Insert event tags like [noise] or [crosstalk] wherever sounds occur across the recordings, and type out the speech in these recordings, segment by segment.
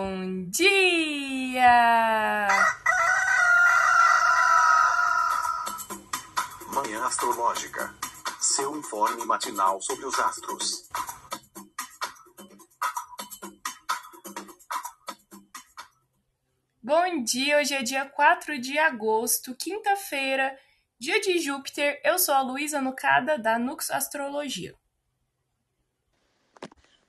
Bom dia! Manhã Astrológica. Seu informe matinal sobre os astros. Bom dia, hoje é dia 4 de agosto, quinta-feira, dia de Júpiter. Eu sou a Luísa Nucada, da Nux Astrologia.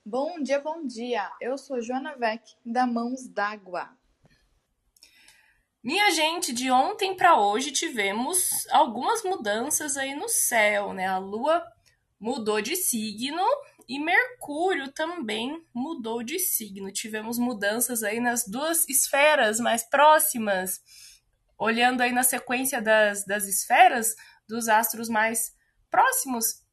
Bom dia, bom dia. Eu sou Joana Vec, da Mãos d'Água. Minha gente, de ontem para hoje tivemos algumas mudanças aí no céu, né? A Lua mudou de signo e Mercúrio também mudou de signo. Tivemos mudanças aí nas duas esferas mais próximas. Olhando aí na sequência das, das esferas, dos astros mais próximos,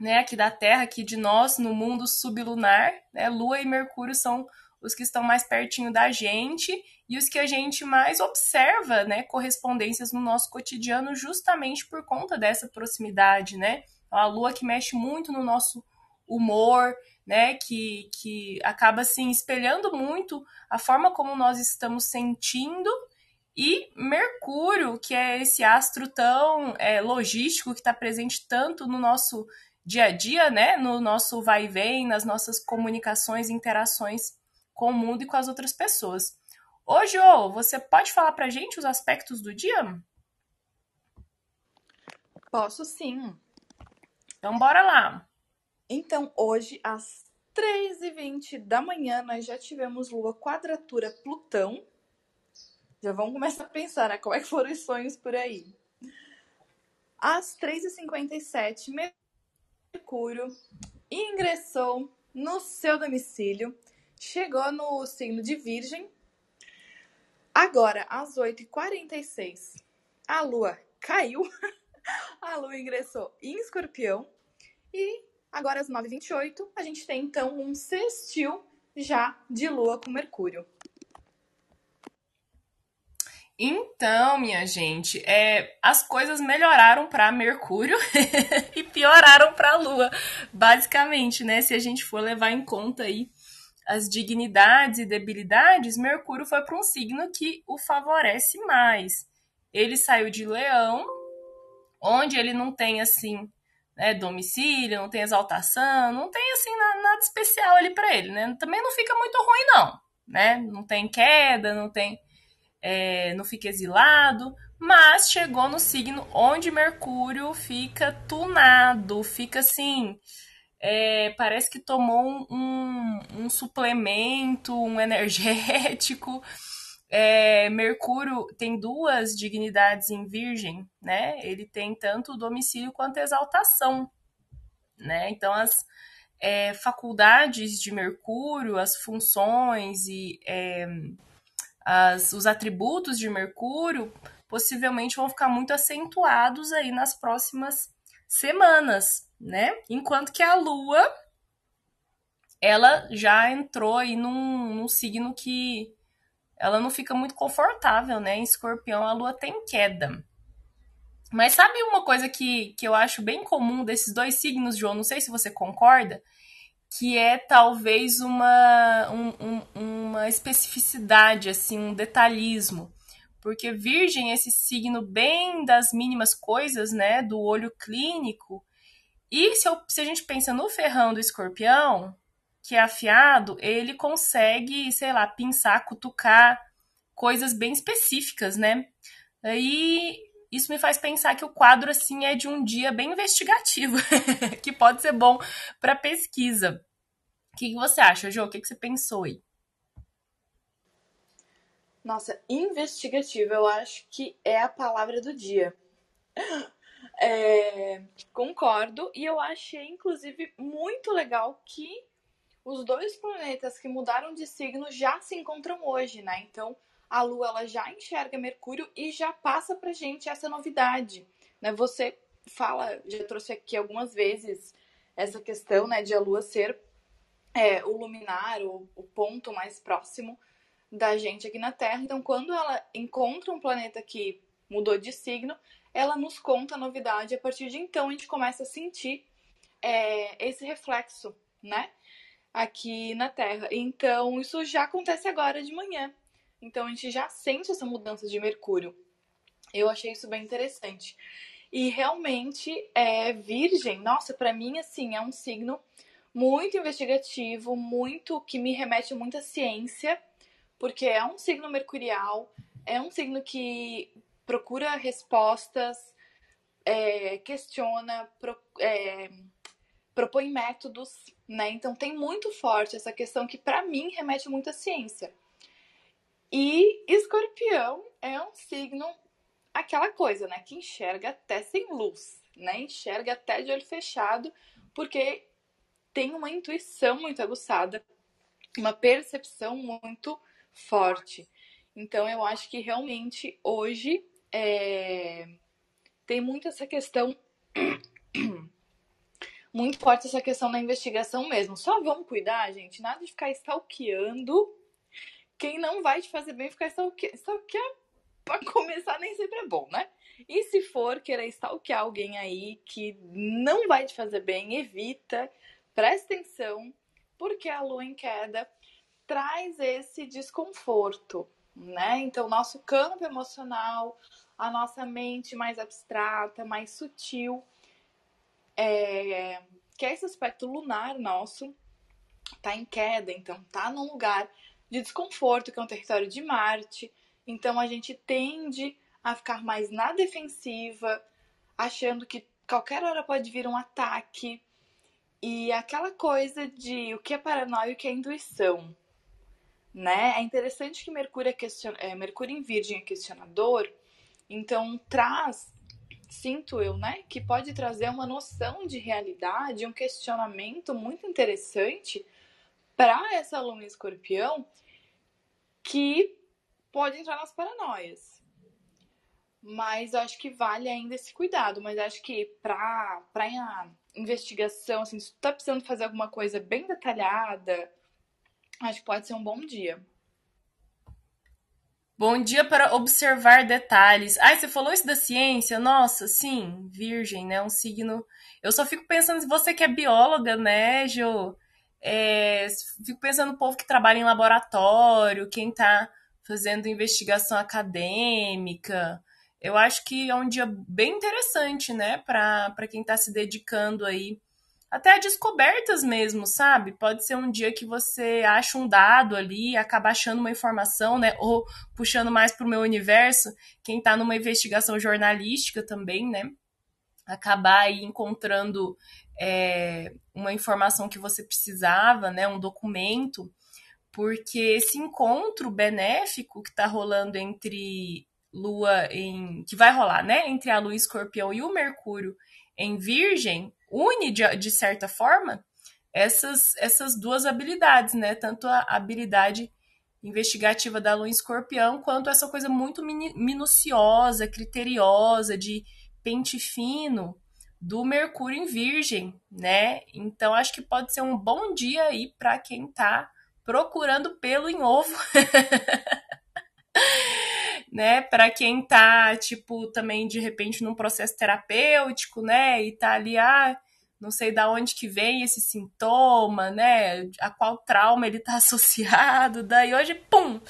né, aqui da Terra, aqui de nós, no mundo sublunar, né, Lua e Mercúrio são os que estão mais pertinho da gente e os que a gente mais observa, né, correspondências no nosso cotidiano justamente por conta dessa proximidade, né? A Lua que mexe muito no nosso humor, né, que, que acaba assim espelhando muito a forma como nós estamos sentindo e Mercúrio, que é esse astro tão é, logístico que está presente tanto no nosso dia a dia, né? No nosso vai e vem, nas nossas comunicações e interações com o mundo e com as outras pessoas. Ô, você pode falar pra gente os aspectos do dia? Posso sim. Então, bora lá. Então, hoje, às 3h20 da manhã, nós já tivemos Lua quadratura Plutão. Já vamos começar a pensar, né? Como é que foram os sonhos por aí? Às 3h57, Mercúrio ingressou no seu domicílio, chegou no signo de Virgem. Agora, às 8h46, a Lua caiu, [laughs] a Lua ingressou em Escorpião e agora às 9h28 a gente tem então um sextil já de Lua com Mercúrio. Então, minha gente, é, as coisas melhoraram para Mercúrio [laughs] e pioraram para a Lua, basicamente, né? Se a gente for levar em conta aí as dignidades e debilidades, Mercúrio foi para um signo que o favorece mais. Ele saiu de Leão, onde ele não tem assim né, domicílio, não tem exaltação, não tem assim nada especial ali para ele, né? Também não fica muito ruim não, né? Não tem queda, não tem é, não fica exilado, mas chegou no signo onde Mercúrio fica tunado, fica assim. É, parece que tomou um, um, suplemento, um [laughs] energético. É, Mercúrio tem duas dignidades em Virgem, né? Ele tem tanto domicílio quanto exaltação, né? Então as é, faculdades de Mercúrio, as funções e é, as, os atributos de Mercúrio possivelmente vão ficar muito acentuados aí nas próximas semanas, né? Enquanto que a Lua ela já entrou aí num, num signo que ela não fica muito confortável, né? Em escorpião a Lua tem queda. Mas sabe uma coisa que, que eu acho bem comum desses dois signos, João? Não sei se você concorda que é talvez uma, um, um, uma especificidade, assim, um detalhismo. Porque Virgem esse signo bem das mínimas coisas, né? Do olho clínico. E se, eu, se a gente pensa no ferrão do escorpião, que é afiado, ele consegue, sei lá, pinçar, cutucar coisas bem específicas, né? Aí isso me faz pensar que o quadro assim é de um dia bem investigativo, [laughs] que pode ser bom para pesquisa. O que, que, você acha, Jo? O que, que você pensou aí? Nossa, investigativo, eu acho que é a palavra do dia. [laughs] É, concordo, e eu achei, inclusive, muito legal que os dois planetas que mudaram de signo já se encontram hoje, né? Então, a Lua ela já enxerga Mercúrio e já passa pra gente essa novidade, né? Você fala, já trouxe aqui algumas vezes essa questão, né, de a Lua ser é, o luminar, o, o ponto mais próximo da gente aqui na Terra. Então, quando ela encontra um planeta que mudou de signo, ela nos conta a novidade. A partir de então, a gente começa a sentir é, esse reflexo, né? aqui na Terra. Então, isso já acontece agora de manhã. Então, a gente já sente essa mudança de Mercúrio. Eu achei isso bem interessante. E realmente é Virgem, nossa, para mim assim, é um signo muito investigativo, muito que me remete a muita ciência, porque é um signo mercurial, é um signo que procura respostas, é, questiona, pro, é, propõe métodos, né? Então tem muito forte essa questão que para mim remete muito à ciência. E Escorpião é um signo aquela coisa, né, que enxerga até sem luz, né? Enxerga até de olho fechado, porque tem uma intuição muito aguçada, uma percepção muito forte. Então eu acho que realmente hoje é... tem muito essa questão [clears throat] muito forte essa questão da investigação mesmo. Só vamos cuidar, gente, nada de ficar stalkeando quem não vai te fazer bem ficar stalkeando. Stalkear para [laughs] começar nem sempre é bom, né? E se for querer stalkear alguém aí que não vai te fazer bem, evita, presta atenção, porque a lua em queda traz esse desconforto, né? Então, nosso campo emocional, a nossa mente mais abstrata, mais sutil, é, que é esse aspecto lunar nosso, tá em queda, então tá num lugar de desconforto, que é um território de Marte. Então a gente tende a ficar mais na defensiva, achando que qualquer hora pode vir um ataque. E aquela coisa de o que é paranoia e o que é intuição. Né? É interessante que Mercúrio, é question... é, Mercúrio em Virgem é questionador, então traz, sinto eu, né, que pode trazer uma noção de realidade, um questionamento muito interessante para essa lua escorpião que pode entrar nas paranoias. Mas acho que vale ainda esse cuidado. Mas acho que para pra investigação, assim, se tu tá precisando fazer alguma coisa bem detalhada, acho que pode ser um bom dia. Bom dia para observar detalhes. Ai, você falou isso da ciência? Nossa, sim, virgem, né? Um signo. Eu só fico pensando, você que é bióloga, né, Jo? É, fico pensando no povo que trabalha em laboratório, quem tá fazendo investigação acadêmica. Eu acho que é um dia bem interessante, né, para quem está se dedicando aí até descobertas mesmo, sabe? Pode ser um dia que você acha um dado ali, acaba achando uma informação, né? Ou puxando mais para o meu universo, quem está numa investigação jornalística também, né? Acabar aí encontrando é, uma informação que você precisava, né? Um documento porque esse encontro benéfico que está rolando entre Lua em. que vai rolar, né? Entre a Lua escorpião e o Mercúrio em Virgem, une, de, de certa forma, essas, essas duas habilidades, né? Tanto a habilidade investigativa da Lua em escorpião, quanto essa coisa muito minuciosa, criteriosa, de pente fino do Mercúrio em Virgem, né? Então acho que pode ser um bom dia aí para quem está procurando pelo em ovo. [laughs] né, para quem tá, tipo, também de repente num processo terapêutico, né, e tá ali, ah, não sei da onde que vem esse sintoma, né, a qual trauma ele tá [laughs] associado, daí hoje, pum,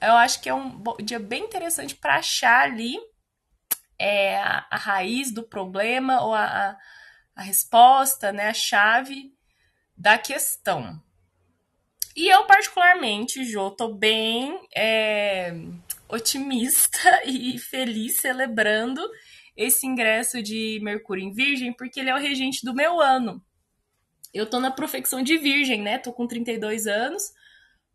eu acho que é um dia bem interessante para achar ali é, a, a, raiz do problema ou a, a, a resposta, né, a chave da questão. E eu, particularmente, Jô, tô bem é, otimista [laughs] e feliz celebrando esse ingresso de Mercúrio em Virgem, porque ele é o regente do meu ano. Eu tô na profecção de Virgem, né? Tô com 32 anos,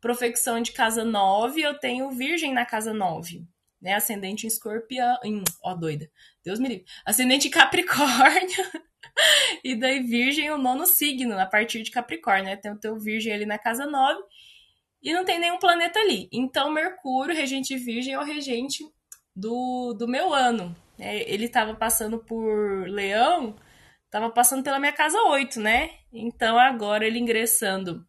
profecção de casa 9, eu tenho Virgem na casa 9, né? Ascendente em escorpião. Hum, ó, doida. Deus me livre. Ascendente em Capricórnio. [laughs] e daí Virgem, o nono signo, a partir de Capricórnio, né? Tem o teu Virgem ali na casa 9 e não tem nenhum planeta ali. Então, Mercúrio, regente Virgem, é o regente do, do meu ano. Né? Ele estava passando por Leão, estava passando pela minha casa 8, né? Então, agora ele ingressando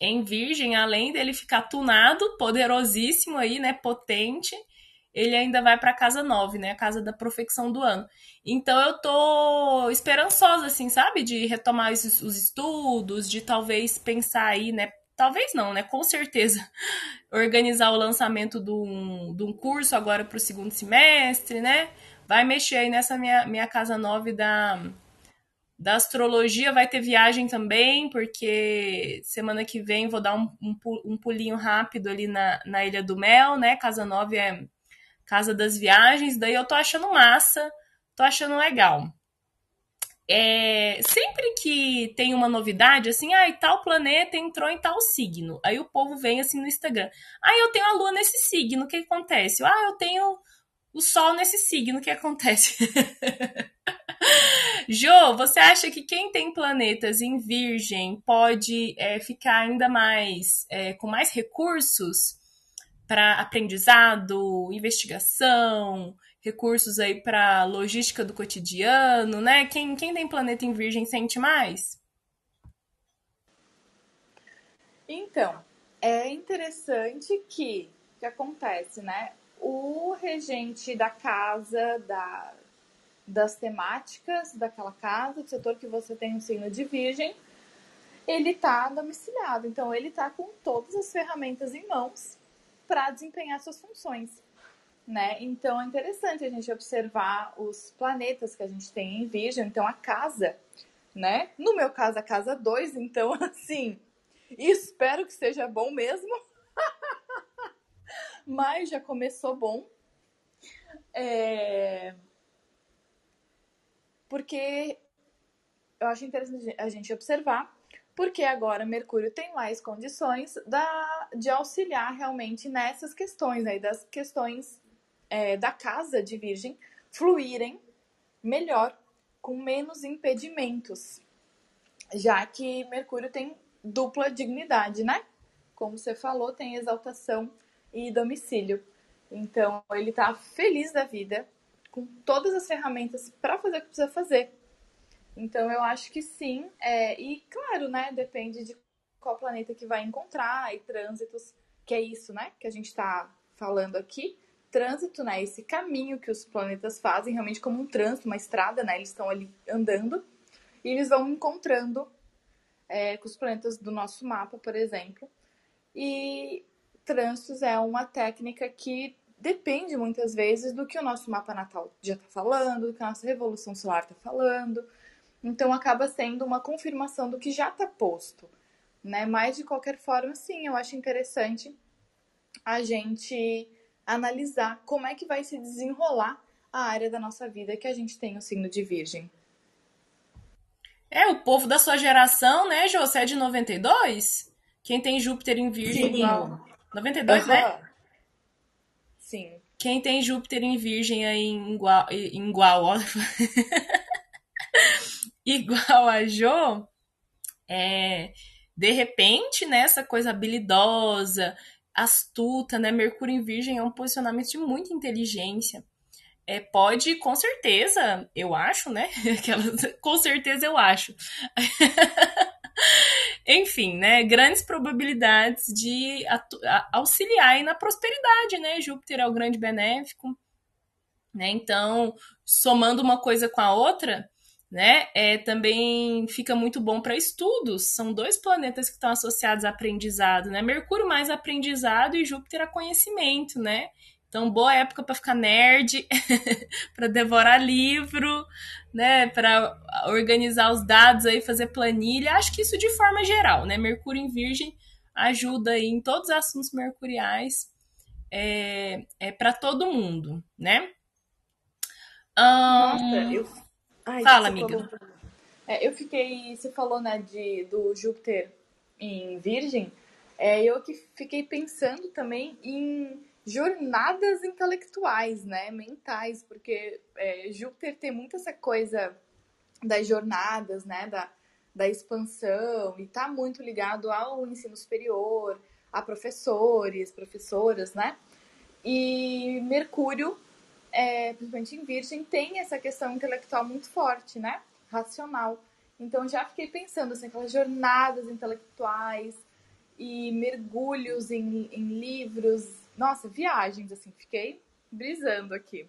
em Virgem, além dele ficar tunado, poderosíssimo aí, né? Potente ele ainda vai para casa 9, né? A casa da profecção do ano. Então eu tô esperançosa, assim, sabe? De retomar os, os estudos, de talvez pensar aí, né? Talvez não, né? Com certeza. [laughs] Organizar o lançamento de um, de um curso agora para o segundo semestre, né? Vai mexer aí nessa minha, minha casa 9 da, da astrologia. Vai ter viagem também, porque semana que vem vou dar um, um, um pulinho rápido ali na, na Ilha do Mel, né? Casa 9 é casa das viagens. Daí eu tô achando massa, tô achando legal é, sempre que tem uma novidade, assim, ah, e tal planeta entrou em tal signo. Aí o povo vem assim no Instagram. Ah, eu tenho a lua nesse signo, o que acontece? Ah, eu tenho o sol nesse signo, o que acontece? [laughs] Jo, você acha que quem tem planetas em Virgem pode é, ficar ainda mais é, com mais recursos para aprendizado, investigação, recursos aí para logística do cotidiano, né? Quem, quem tem planeta em Virgem sente mais? Então, é interessante que que acontece, né? O regente da casa, da, das temáticas daquela casa, do setor que você tem um signo de Virgem, ele está domiciliado. Então, ele está com todas as ferramentas em mãos para desempenhar suas funções né? Então é interessante a gente observar os planetas que a gente tem em Virgem, então a casa, né? No meu caso, a casa 2, então [laughs] assim, espero que seja bom mesmo. [laughs] Mas já começou bom. É... Porque eu acho interessante a gente observar, porque agora Mercúrio tem mais condições da, de auxiliar realmente nessas questões aí, das questões é, da casa de Virgem fluírem melhor, com menos impedimentos, já que Mercúrio tem dupla dignidade, né? Como você falou, tem exaltação e domicílio. Então, ele tá feliz da vida, com todas as ferramentas para fazer o que precisa fazer. Então, eu acho que sim. É, e, claro, né? Depende de qual planeta que vai encontrar e trânsitos, que é isso, né? Que a gente está falando aqui trânsito, né? Esse caminho que os planetas fazem, realmente como um trânsito, uma estrada, né? Eles estão ali andando e eles vão encontrando é, com os planetas do nosso mapa, por exemplo. E trânsitos é uma técnica que depende muitas vezes do que o nosso mapa natal já está falando, do que a nossa revolução solar está falando. Então acaba sendo uma confirmação do que já está posto, né? Mas de qualquer forma, sim, eu acho interessante a gente analisar como é que vai se desenrolar a área da nossa vida que a gente tem o signo de Virgem. É, o povo da sua geração, né, Jô? Você é de 92? Quem tem Júpiter em Virgem Sim. igual. 92, uhum. né? Sim. Quem tem Júpiter em Virgem aí igual, igual ó. [laughs] igual a Jô, é, de repente, né, essa coisa habilidosa, astuta, né? Mercúrio em Virgem é um posicionamento de muita inteligência. É, pode, com certeza, eu acho, né? [laughs] com certeza eu acho. [laughs] Enfim, né? Grandes probabilidades de auxiliar na prosperidade, né? Júpiter é o grande benéfico, né? Então, somando uma coisa com a outra, né? É, também fica muito bom para estudos. São dois planetas que estão associados a aprendizado, né? Mercúrio mais aprendizado e Júpiter a conhecimento, né? Então, boa época para ficar nerd, [laughs] para devorar livro, né? Para organizar os dados aí, fazer planilha. Acho que isso de forma geral, né? Mercúrio em Virgem ajuda aí em todos os assuntos mercuriais é, é para todo mundo, né? Um... Nossa, eu Ai, Fala, amiga. É, eu fiquei. Você falou, né, de, do Júpiter em Virgem. É, eu que fiquei pensando também em jornadas intelectuais, né, mentais, porque é, Júpiter tem muito essa coisa das jornadas, né, da, da expansão, e tá muito ligado ao ensino superior, a professores, professoras, né, e Mercúrio é, principalmente em Virgem, tem essa questão intelectual muito forte, né? Racional. Então já fiquei pensando assim, aquelas jornadas intelectuais e mergulhos em, em livros, nossa, viagens, assim, fiquei brisando aqui.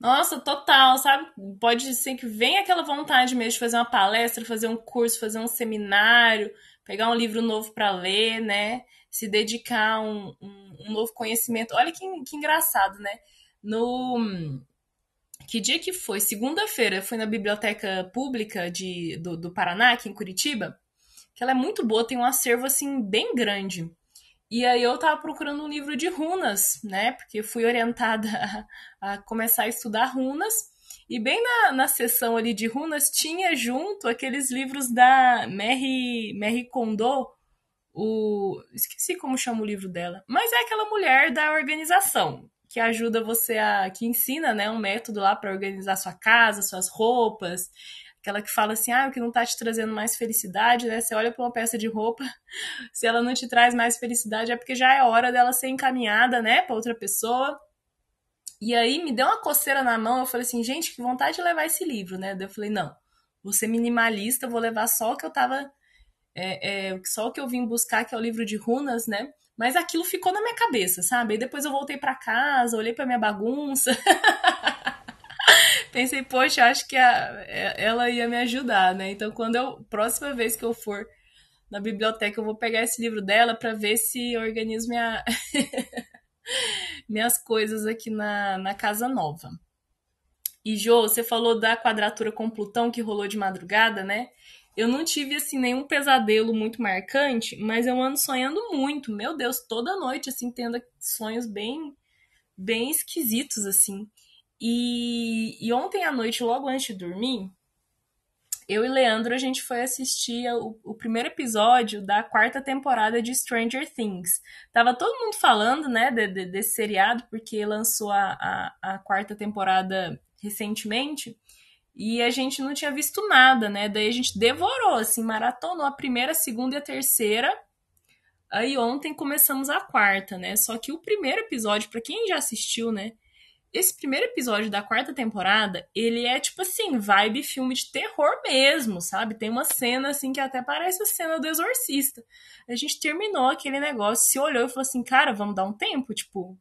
Nossa, total, sabe? Pode ser que venha aquela vontade mesmo de fazer uma palestra, fazer um curso, fazer um seminário, pegar um livro novo para ler, né? Se dedicar a um, um, um, novo conhecimento. Olha que, que engraçado, né? No. Que dia que foi? Segunda-feira, fui na biblioteca pública de, do, do Paraná, aqui em Curitiba, que ela é muito boa, tem um acervo assim bem grande. E aí eu tava procurando um livro de runas, né? Porque fui orientada [laughs] a, a começar a estudar runas. E bem na, na sessão ali de runas tinha junto aqueles livros da Mary, Mary Kondo, o esqueci como chama o livro dela, mas é aquela mulher da organização que ajuda você a que ensina, né, um método lá para organizar sua casa, suas roupas aquela que fala assim, ah, o que não tá te trazendo mais felicidade, né? Você olha para uma peça de roupa, [laughs] se ela não te traz mais felicidade, é porque já é hora dela ser encaminhada, né, para outra pessoa. E aí me deu uma coceira na mão, eu falei assim, gente, que vontade de levar esse livro, né? Daí eu falei, não, vou ser minimalista, vou levar só o que eu tava. É, é, só o que eu vim buscar, que é o livro de runas, né? Mas aquilo ficou na minha cabeça, sabe? Aí depois eu voltei para casa, olhei para minha bagunça. [laughs] pensei, poxa, acho que a, é, ela ia me ajudar, né? Então, quando eu, próxima vez que eu for na biblioteca, eu vou pegar esse livro dela para ver se eu organizo minha, [laughs] minhas coisas aqui na, na casa nova. E, Jô, você falou da quadratura com Plutão que rolou de madrugada, né? Eu não tive, assim, nenhum pesadelo muito marcante, mas eu ando sonhando muito. Meu Deus, toda noite, assim, tendo sonhos bem, bem esquisitos, assim. E, e ontem à noite, logo antes de dormir, eu e Leandro a gente foi assistir o, o, primeiro episódio da quarta temporada de Stranger Things. Tava todo mundo falando, né, de, de, desse seriado, porque lançou a, a, a, quarta temporada recentemente. E a gente não tinha visto nada, né? Daí a gente devorou, assim, maratonou a primeira, a segunda e a terceira. Aí ontem começamos a quarta, né? Só que o primeiro episódio, para quem já assistiu, né? esse primeiro episódio da quarta temporada, ele é tipo assim, vibe filme de terror mesmo, sabe? Tem uma cena assim que até parece a cena do exorcista. A gente terminou aquele negócio, se olhou e falou assim, cara, vamos dar um tempo, tipo,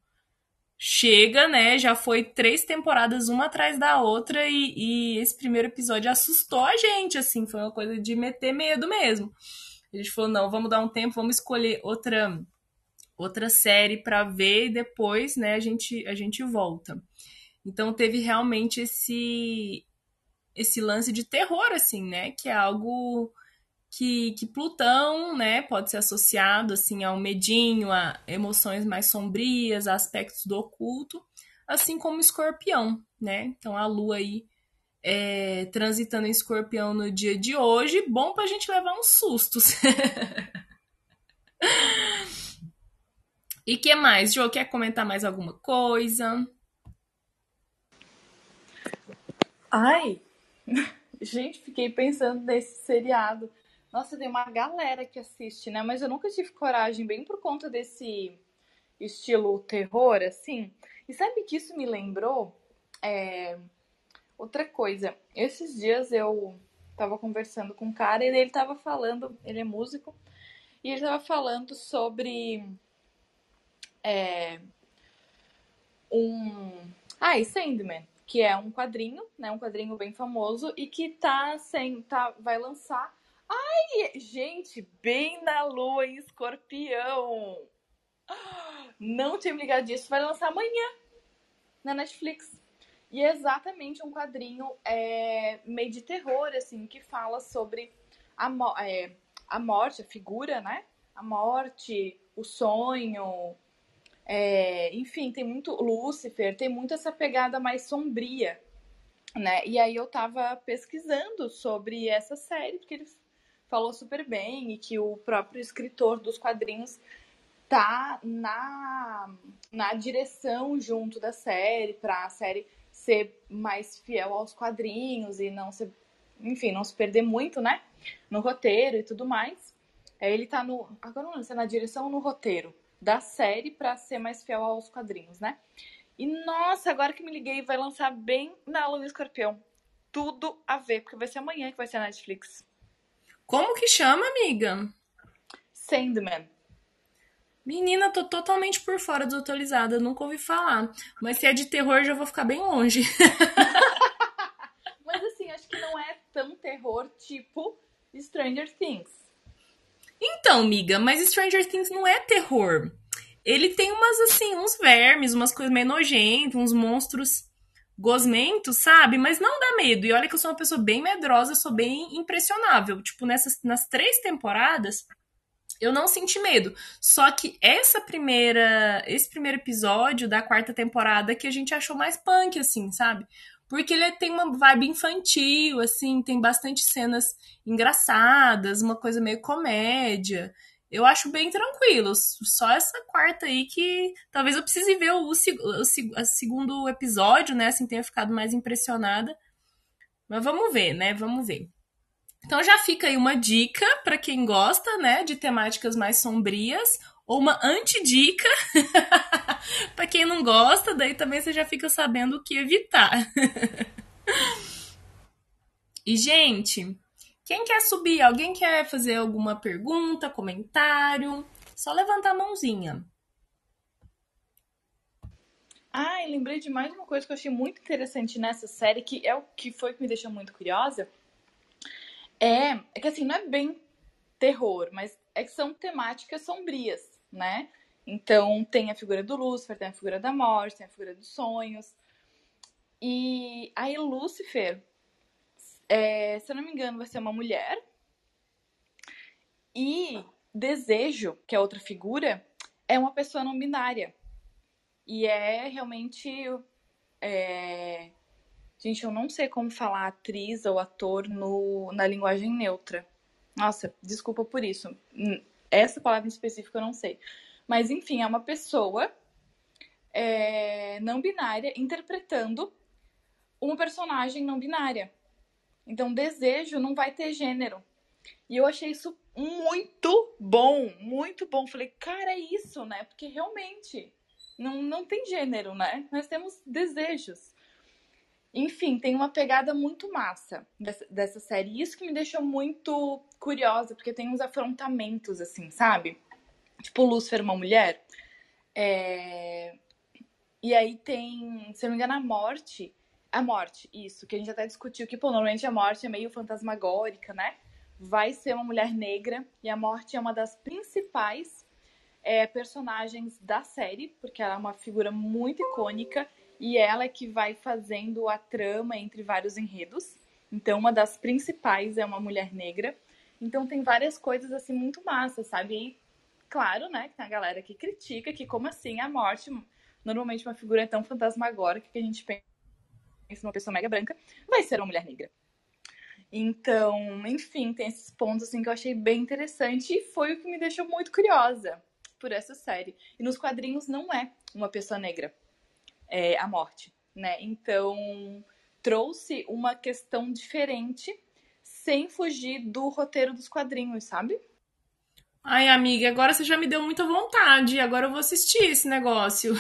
chega, né? Já foi três temporadas uma atrás da outra e, e esse primeiro episódio assustou a gente, assim, foi uma coisa de meter medo mesmo. A gente falou, não, vamos dar um tempo, vamos escolher outra outra série para ver e depois, né, a gente a gente volta. Então teve realmente esse esse lance de terror assim, né, que é algo que, que Plutão, né, pode ser associado assim ao medinho, a emoções mais sombrias, a aspectos do oculto, assim como Escorpião, né? Então a Lua aí é, transitando em Escorpião no dia de hoje, bom para a gente levar uns sustos. [laughs] E que mais? Jo, quer comentar mais alguma coisa? Ai, [laughs] gente, fiquei pensando nesse seriado. Nossa, tem uma galera que assiste, né? Mas eu nunca tive coragem, bem por conta desse estilo terror, assim. E sabe que isso me lembrou? É... Outra coisa. Esses dias eu tava conversando com um cara e ele tava falando, ele é músico, e ele tava falando sobre é, um. Ah, e Sandman, que é um quadrinho, né? Um quadrinho bem famoso e que tá sem. Tá, vai lançar. Ai, gente, bem na lua em escorpião. Não tinha me ligado disso. Vai lançar amanhã na Netflix. E é exatamente um quadrinho é, meio de terror, assim, que fala sobre a, é, a morte, a figura, né? A morte, o sonho, é, enfim, tem muito Lúcifer, tem muito essa pegada mais sombria, né? E aí eu tava pesquisando sobre essa série, porque ele falou super bem e que o próprio escritor dos quadrinhos tá na, na direção junto da série, pra série ser mais fiel aos quadrinhos e não se, enfim, não se perder muito, né? No roteiro e tudo mais. Ele tá no. Agora não sei se é na direção no roteiro da série para ser mais fiel aos quadrinhos, né? E nossa, agora que me liguei, vai lançar bem na Lua Escorpião. Tudo a ver, porque vai ser amanhã que vai ser na Netflix. Como que chama, amiga? Sandman. Menina, tô totalmente por fora desatualizada, nunca ouvi falar. Mas se é de terror, já vou ficar bem longe. [laughs] Mas assim, acho que não é tão terror tipo Stranger Things. Então, miga, mas Stranger Things não é terror. Ele tem umas, assim, uns vermes, umas coisas meio nojentas, uns monstros gosmentos, sabe? Mas não dá medo. E olha que eu sou uma pessoa bem medrosa, sou bem impressionável. Tipo, nessas nas três temporadas, eu não senti medo. Só que essa primeira, esse primeiro episódio da quarta temporada que a gente achou mais punk, assim, sabe? Porque ele tem uma vibe infantil, assim, tem bastante cenas engraçadas, uma coisa meio comédia. Eu acho bem tranquilo. Só essa quarta aí que talvez eu precise ver o, o, o, segundo episódio, né? Assim, tenha ficado mais impressionada. Mas vamos ver, né? Vamos ver. Então já fica aí uma dica para quem gosta, né, de temáticas mais sombrias, ou uma antidica [laughs] para quem não gosta, daí também você já fica sabendo o que evitar. [laughs] e gente, quem quer subir? Alguém quer fazer alguma pergunta, comentário? Só levantar a mãozinha. Ah, e lembrei de mais uma coisa que eu achei muito interessante nessa série, que é o que foi que me deixou muito curiosa é, é que assim, não é bem terror, mas é que são temáticas sombrias, né? Então tem a figura do Lúcifer, tem a figura da morte, tem a figura dos sonhos. E aí Lúcifer, é, se eu não me engano, vai ser uma mulher. E Desejo, que é outra figura, é uma pessoa não binária. E é realmente é, Gente, eu não sei como falar atriz ou ator no, na linguagem neutra. Nossa, desculpa por isso. Hum, essa palavra em específico eu não sei. Mas, enfim, é uma pessoa é, não binária interpretando uma personagem não binária. Então, desejo não vai ter gênero. E eu achei isso muito bom, muito bom. Falei, cara, é isso, né? Porque realmente não, não tem gênero, né? Nós temos desejos. Enfim, tem uma pegada muito massa dessa, dessa série. Isso que me deixou muito curiosa, porque tem uns afrontamentos, assim, sabe? Tipo, Lúcifer, uma mulher. É... E aí tem, se não me engano, a morte. A morte, isso, que a gente até discutiu que, pô, normalmente a morte é meio fantasmagórica, né? Vai ser uma mulher negra, e a morte é uma das principais é, personagens da série, porque ela é uma figura muito icônica e ela é que vai fazendo a trama entre vários enredos. Então, uma das principais é uma mulher negra. Então, tem várias coisas assim muito massas, sabe? E, claro, né, que tem a galera que critica que, como assim, a morte, normalmente uma figura é tão fantasmagórica que a gente pensa numa pessoa mega branca, vai ser uma mulher negra. Então, enfim, tem esses pontos assim que eu achei bem interessante e foi o que me deixou muito curiosa por essa série. E nos quadrinhos não é uma pessoa negra é, a morte, né? Então trouxe uma questão diferente sem fugir do roteiro dos quadrinhos, sabe? Ai, amiga, agora você já me deu muita vontade. Agora eu vou assistir esse negócio.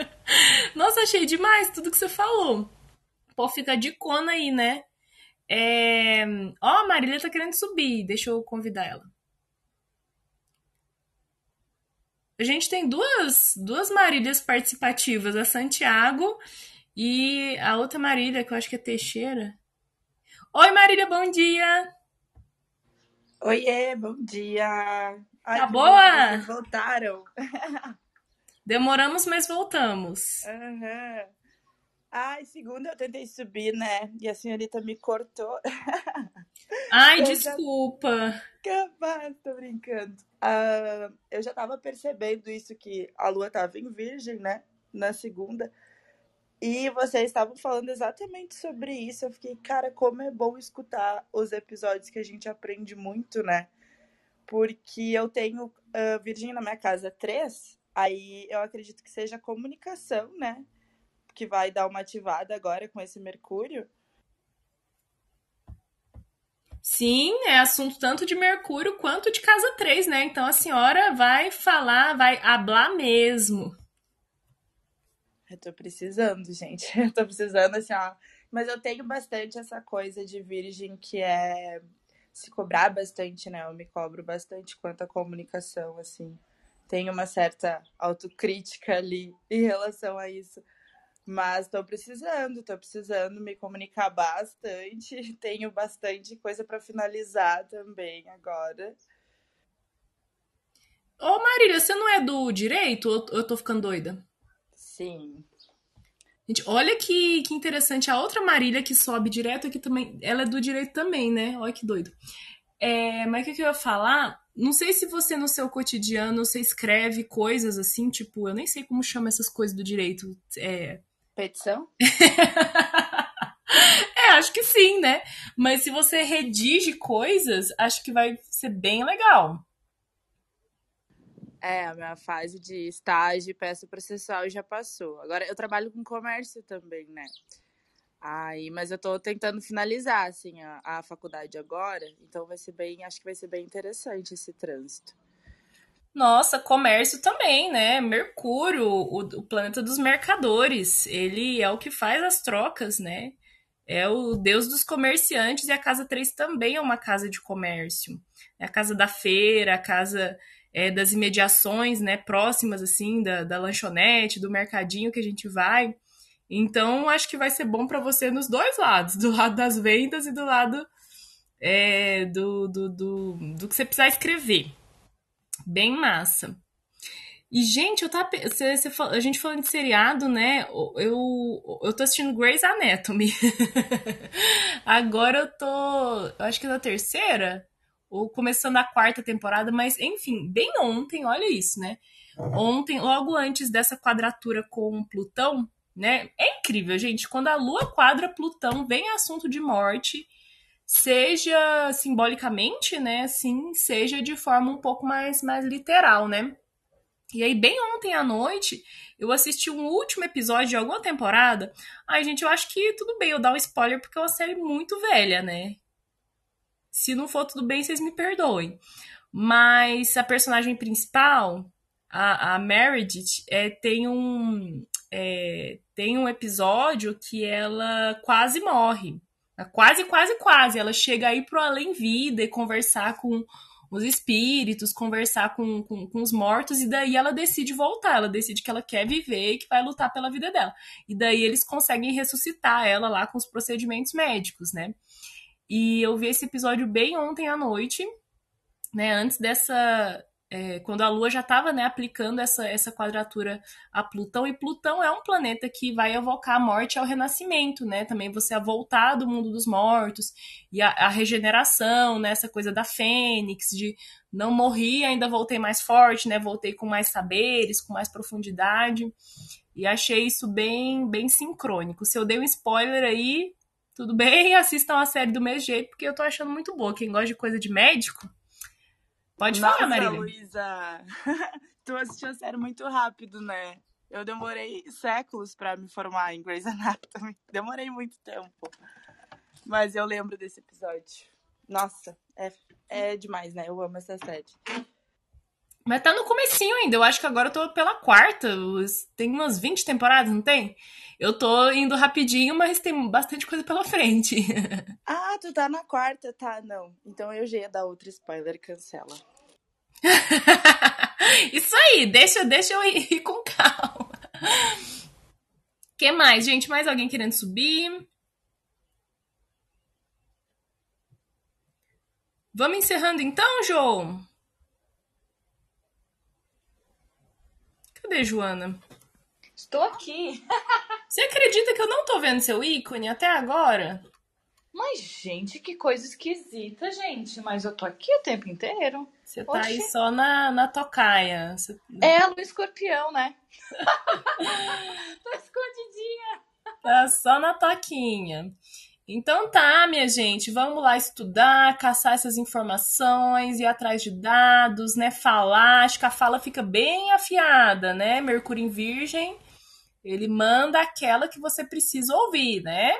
[laughs] Nossa, achei demais tudo que você falou. Pô, fica de cona aí, né? É... Ó, a Marília tá querendo subir. Deixa eu convidar ela. A gente tem duas, duas Marílias participativas, a Santiago e a outra Marília, que eu acho que é Teixeira. Oi, Marília, bom dia! Oiê, bom dia! Ai, tá boa? Vocês voltaram! [laughs] Demoramos, mas voltamos. Uhum. Ai, segunda eu tentei subir, né? E a senhorita me cortou. [laughs] Ai, eu desculpa. Já... Capaz, tô brincando. Uh, eu já tava percebendo isso, que a lua tava em virgem, né? Na segunda. E vocês estavam falando exatamente sobre isso. Eu fiquei, cara, como é bom escutar os episódios que a gente aprende muito, né? Porque eu tenho uh, Virgem na minha casa três, aí eu acredito que seja comunicação, né? Que vai dar uma ativada agora com esse Mercúrio. Sim, é assunto tanto de Mercúrio quanto de casa 3, né? Então a senhora vai falar, vai hablar mesmo. Eu tô precisando, gente. [laughs] Eu tô precisando, assim, ó. Mas eu tenho bastante essa coisa de virgem que é se cobrar bastante, né? Eu me cobro bastante quanto à comunicação, assim. tenho uma certa autocrítica ali em relação a isso. Mas estou precisando, estou precisando me comunicar bastante. [laughs] Tenho bastante coisa para finalizar também agora. Ô Marília, você não é do direito ou eu tô ficando doida? Sim. Gente, olha que, que interessante. A outra Marília que sobe direto aqui também, ela é do direito também, né? Olha que doido. É, mas o que, que eu ia falar? Não sei se você no seu cotidiano você escreve coisas assim, tipo, eu nem sei como chama essas coisas do direito. É... Petição? [laughs] é, acho que sim, né? Mas se você redige coisas, acho que vai ser bem legal. É, a minha fase de estágio e peça processual já passou. Agora eu trabalho com comércio também, né? Aí, mas eu tô tentando finalizar, assim, a, a faculdade agora, então vai ser bem, acho que vai ser bem interessante esse trânsito. Nossa, comércio também, né? Mercúrio, o, o, planeta dos mercadores, ele é o que faz as trocas, né? É o deus dos comerciantes e a casa 3 também é uma casa de comércio. É a casa da feira, a casa é, das imediações, né, próximas, assim, da, da lanchonete, do mercadinho que a gente vai. Então, acho que vai ser bom para você nos dois lados, do lado das vendas e do lado é, do, do, do, do, que você precisar escrever. Bem massa. E, gente, eu tava. Você, você, a gente falando de seriado, né? Eu, eu tô assistindo Grey's Anatomy. [laughs] Agora eu tô. Eu acho que na terceira ou começando a quarta temporada, mas enfim, bem ontem, olha isso, né? Ontem, logo antes dessa quadratura com Plutão, né? É incrível, gente. Quando a Lua quadra Plutão, vem assunto de morte, seja simbolicamente, né? Assim, seja de forma um pouco mais, mais literal, né? E aí, bem ontem à noite, eu assisti um último episódio de alguma temporada. Ai, gente, eu acho que tudo bem eu dar um spoiler, porque é uma série muito velha, né? Se não for tudo bem, vocês me perdoem. Mas a personagem principal, a, a Meredith, é, tem um. É, tem um episódio que ela quase morre. Quase, quase, quase. Ela chega aí pro além-vida e conversar com os espíritos, conversar com, com, com, os mortos, e daí ela decide voltar. Ela decide que ela quer viver e que vai lutar pela vida dela. E daí eles conseguem ressuscitar ela lá com os procedimentos médicos, né? E eu vi esse episódio bem ontem à noite, né? Antes dessa. É, quando a Lua já estava né, aplicando essa, essa quadratura a Plutão, e Plutão é um planeta que vai evocar a morte ao renascimento, né? Também você a voltar do mundo dos mortos e a, a regeneração, né? Essa coisa da fênix, de não morri, ainda voltei mais forte, né? Voltei com mais saberes, com mais profundidade. E achei isso bem, bem sincrônico. Se eu dei um spoiler aí, tudo bem, [laughs] assistam a série do mesmo jeito, porque eu tô achando muito boa. Quem gosta de coisa de médico, pode Nossa, falar, Marília. Luísa, [laughs] tu assistiu a série muito rápido, né? Eu demorei séculos para me formar em Grey's Anatomy. [laughs] Demorei muito tempo. Mas eu lembro desse episódio. Nossa, é, é demais, né? Eu amo essa série. Mas tá no comecinho ainda. Eu acho que agora eu tô pela quarta. Tem umas 20 temporadas, não tem? Eu tô indo rapidinho, mas tem bastante coisa pela frente. [laughs] ah, tu tá na quarta, tá? Não. Então eu já ia dar outro spoiler, cancela. [laughs] Isso aí, deixa, deixa eu [laughs] ir com calma. que mais, gente? Mais alguém querendo subir? Vamos encerrando então, João? Cadê Joana? Estou aqui. [laughs] Você acredita que eu não tô vendo seu ícone até agora? Mas, gente, que coisa esquisita, gente. Mas eu tô aqui o tempo inteiro. Você tá Oxi. aí só na, na tocaia. Você... É, no escorpião, né? [laughs] tô escondidinha. Tá só na toquinha. Então tá, minha gente, vamos lá estudar, caçar essas informações, ir atrás de dados, né? Falar, acho que a fala fica bem afiada, né? Mercúrio em Virgem, ele manda aquela que você precisa ouvir, né?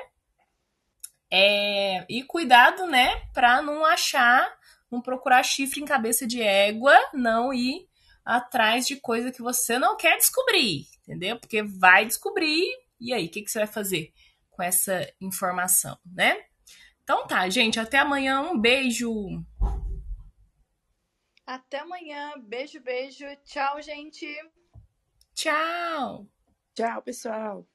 É, e cuidado, né, para não achar, não procurar chifre em cabeça de égua, não ir atrás de coisa que você não quer descobrir, entendeu? Porque vai descobrir, e aí, o que, que você vai fazer? com essa informação, né? Então tá, gente, até amanhã. Um beijo. Até amanhã. Beijo, beijo. Tchau, gente. Tchau! Tchau, pessoal.